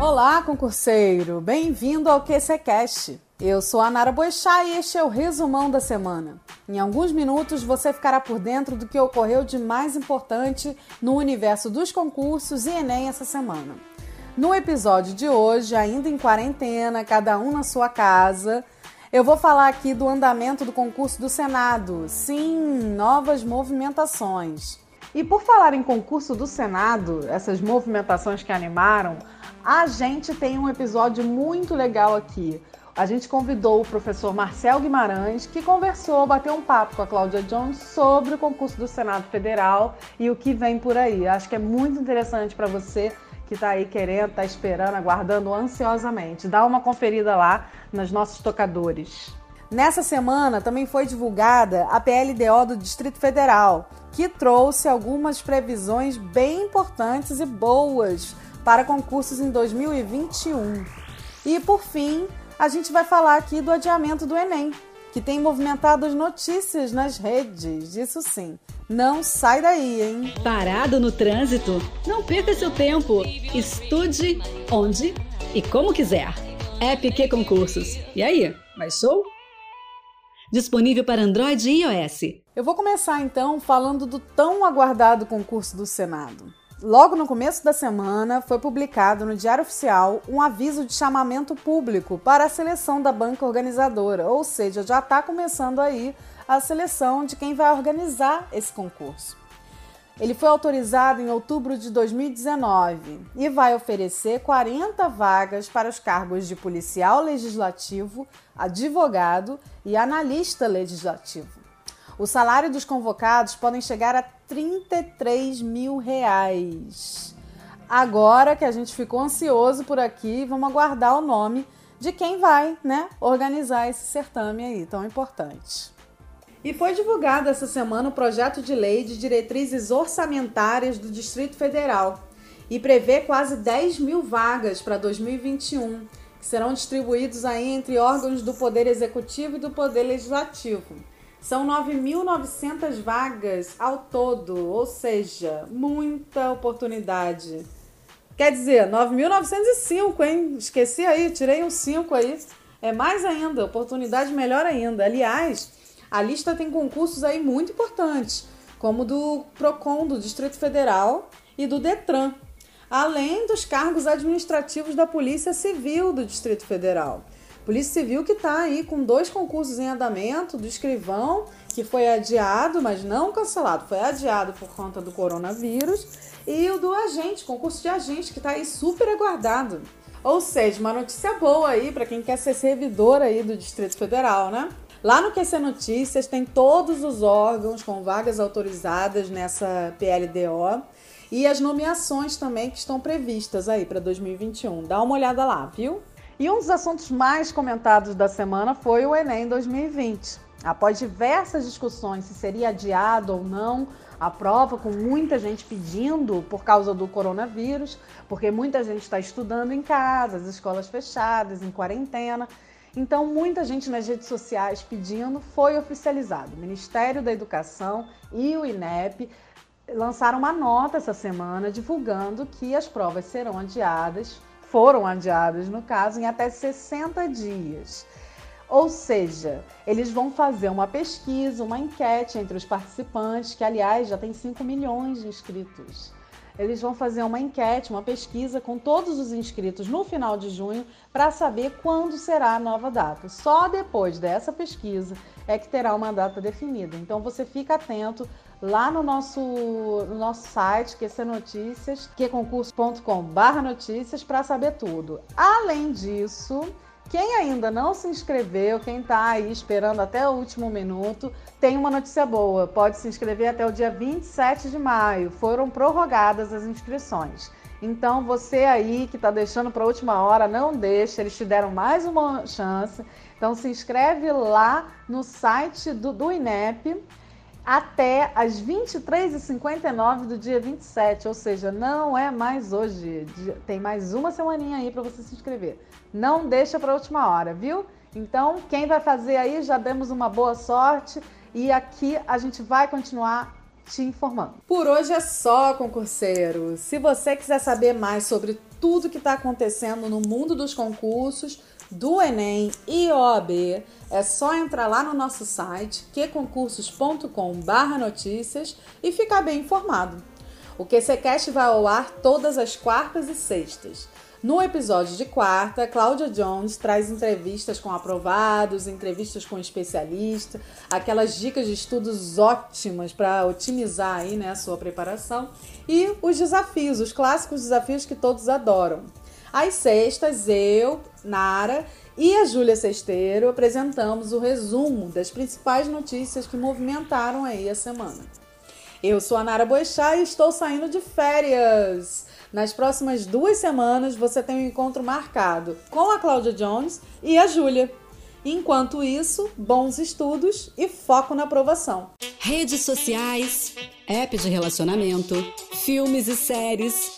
Olá, concurseiro! Bem-vindo ao QCCast. Eu sou a Nara Boechat e este é o resumão da semana. Em alguns minutos você ficará por dentro do que ocorreu de mais importante no universo dos concursos e Enem essa semana. No episódio de hoje, ainda em quarentena, cada um na sua casa, eu vou falar aqui do andamento do concurso do Senado. Sim, novas movimentações. E por falar em concurso do Senado, essas movimentações que animaram, a gente tem um episódio muito legal aqui. A gente convidou o professor Marcel Guimarães, que conversou, bateu um papo com a Cláudia Jones sobre o concurso do Senado Federal e o que vem por aí. Acho que é muito interessante para você que está aí querendo, está esperando, aguardando ansiosamente. Dá uma conferida lá nos nossos tocadores. Nessa semana também foi divulgada a PLDO do Distrito Federal, que trouxe algumas previsões bem importantes e boas para concursos em 2021. E por fim, a gente vai falar aqui do adiamento do Enem, que tem movimentado as notícias nas redes. Isso sim. Não sai daí, hein? Parado no trânsito? Não perca seu tempo. Estude onde e como quiser. App Concursos. E aí, mais show? Disponível para Android e iOS. Eu vou começar então falando do tão aguardado concurso do Senado. Logo no começo da semana, foi publicado no Diário Oficial um aviso de chamamento público para a seleção da banca organizadora, ou seja, já está começando aí a seleção de quem vai organizar esse concurso. Ele foi autorizado em outubro de 2019 e vai oferecer 40 vagas para os cargos de policial legislativo, advogado e analista legislativo. O salário dos convocados podem chegar a 33 mil reais. Agora que a gente ficou ansioso por aqui, vamos aguardar o nome de quem vai né, organizar esse certame aí tão importante. E foi divulgado essa semana o projeto de lei de diretrizes orçamentárias do Distrito Federal e prevê quase 10 mil vagas para 2021, que serão distribuídos aí entre órgãos do Poder Executivo e do Poder Legislativo. São 9.900 vagas ao todo, ou seja, muita oportunidade. Quer dizer, 9.905, hein? Esqueci aí, tirei um 5 aí. É mais ainda, oportunidade melhor ainda. Aliás, a lista tem concursos aí muito importantes, como do PROCON do Distrito Federal e do DETRAN, além dos cargos administrativos da Polícia Civil do Distrito Federal. Polícia Civil que está aí com dois concursos em andamento, do escrivão, que foi adiado, mas não cancelado, foi adiado por conta do coronavírus, e o do agente, concurso de agente, que está aí super aguardado. Ou seja, uma notícia boa aí para quem quer ser servidor aí do Distrito Federal, né? Lá no QC Notícias tem todos os órgãos com vagas autorizadas nessa PLDO e as nomeações também que estão previstas aí para 2021. Dá uma olhada lá, viu? E um dos assuntos mais comentados da semana foi o Enem 2020. Após diversas discussões se seria adiado ou não a prova, com muita gente pedindo por causa do coronavírus, porque muita gente está estudando em casa, as escolas fechadas, em quarentena. Então, muita gente nas redes sociais pedindo, foi oficializado. O Ministério da Educação e o INEP lançaram uma nota essa semana divulgando que as provas serão adiadas foram adiadas, no caso, em até 60 dias. Ou seja, eles vão fazer uma pesquisa, uma enquete entre os participantes, que aliás já tem 5 milhões de inscritos. Eles vão fazer uma enquete, uma pesquisa com todos os inscritos no final de junho para saber quando será a nova data. Só depois dessa pesquisa é que terá uma data definida. Então você fica atento lá no nosso, no nosso site, QC Notícias, qconcurso.com.br notícias, para saber tudo. Além disso, quem ainda não se inscreveu, quem está aí esperando até o último minuto, tem uma notícia boa. Pode se inscrever até o dia 27 de maio. Foram prorrogadas as inscrições. Então, você aí que está deixando para a última hora, não deixe, eles te deram mais uma chance. Então, se inscreve lá no site do, do INEP até as 23h59 do dia 27, ou seja, não é mais hoje, tem mais uma semaninha aí para você se inscrever. Não deixa para a última hora, viu? Então, quem vai fazer aí, já demos uma boa sorte e aqui a gente vai continuar te informando. Por hoje é só, concurseiro. Se você quiser saber mais sobre tudo que está acontecendo no mundo dos concursos, do Enem e OAB, é só entrar lá no nosso site queconcursos.com/notícias e ficar bem informado. O QCcast vai ao ar todas as quartas e sextas. No episódio de quarta, Cláudia Jones traz entrevistas com aprovados, entrevistas com especialistas, aquelas dicas de estudos ótimas para otimizar aí, né, a sua preparação e os desafios, os clássicos desafios que todos adoram. Às sextas, eu, Nara e a Júlia Sesteiro apresentamos o resumo das principais notícias que movimentaram aí a semana. Eu sou a Nara Boixá e estou saindo de férias. Nas próximas duas semanas você tem um encontro marcado com a Cláudia Jones e a Júlia. Enquanto isso, bons estudos e foco na aprovação. Redes sociais, app de relacionamento, filmes e séries.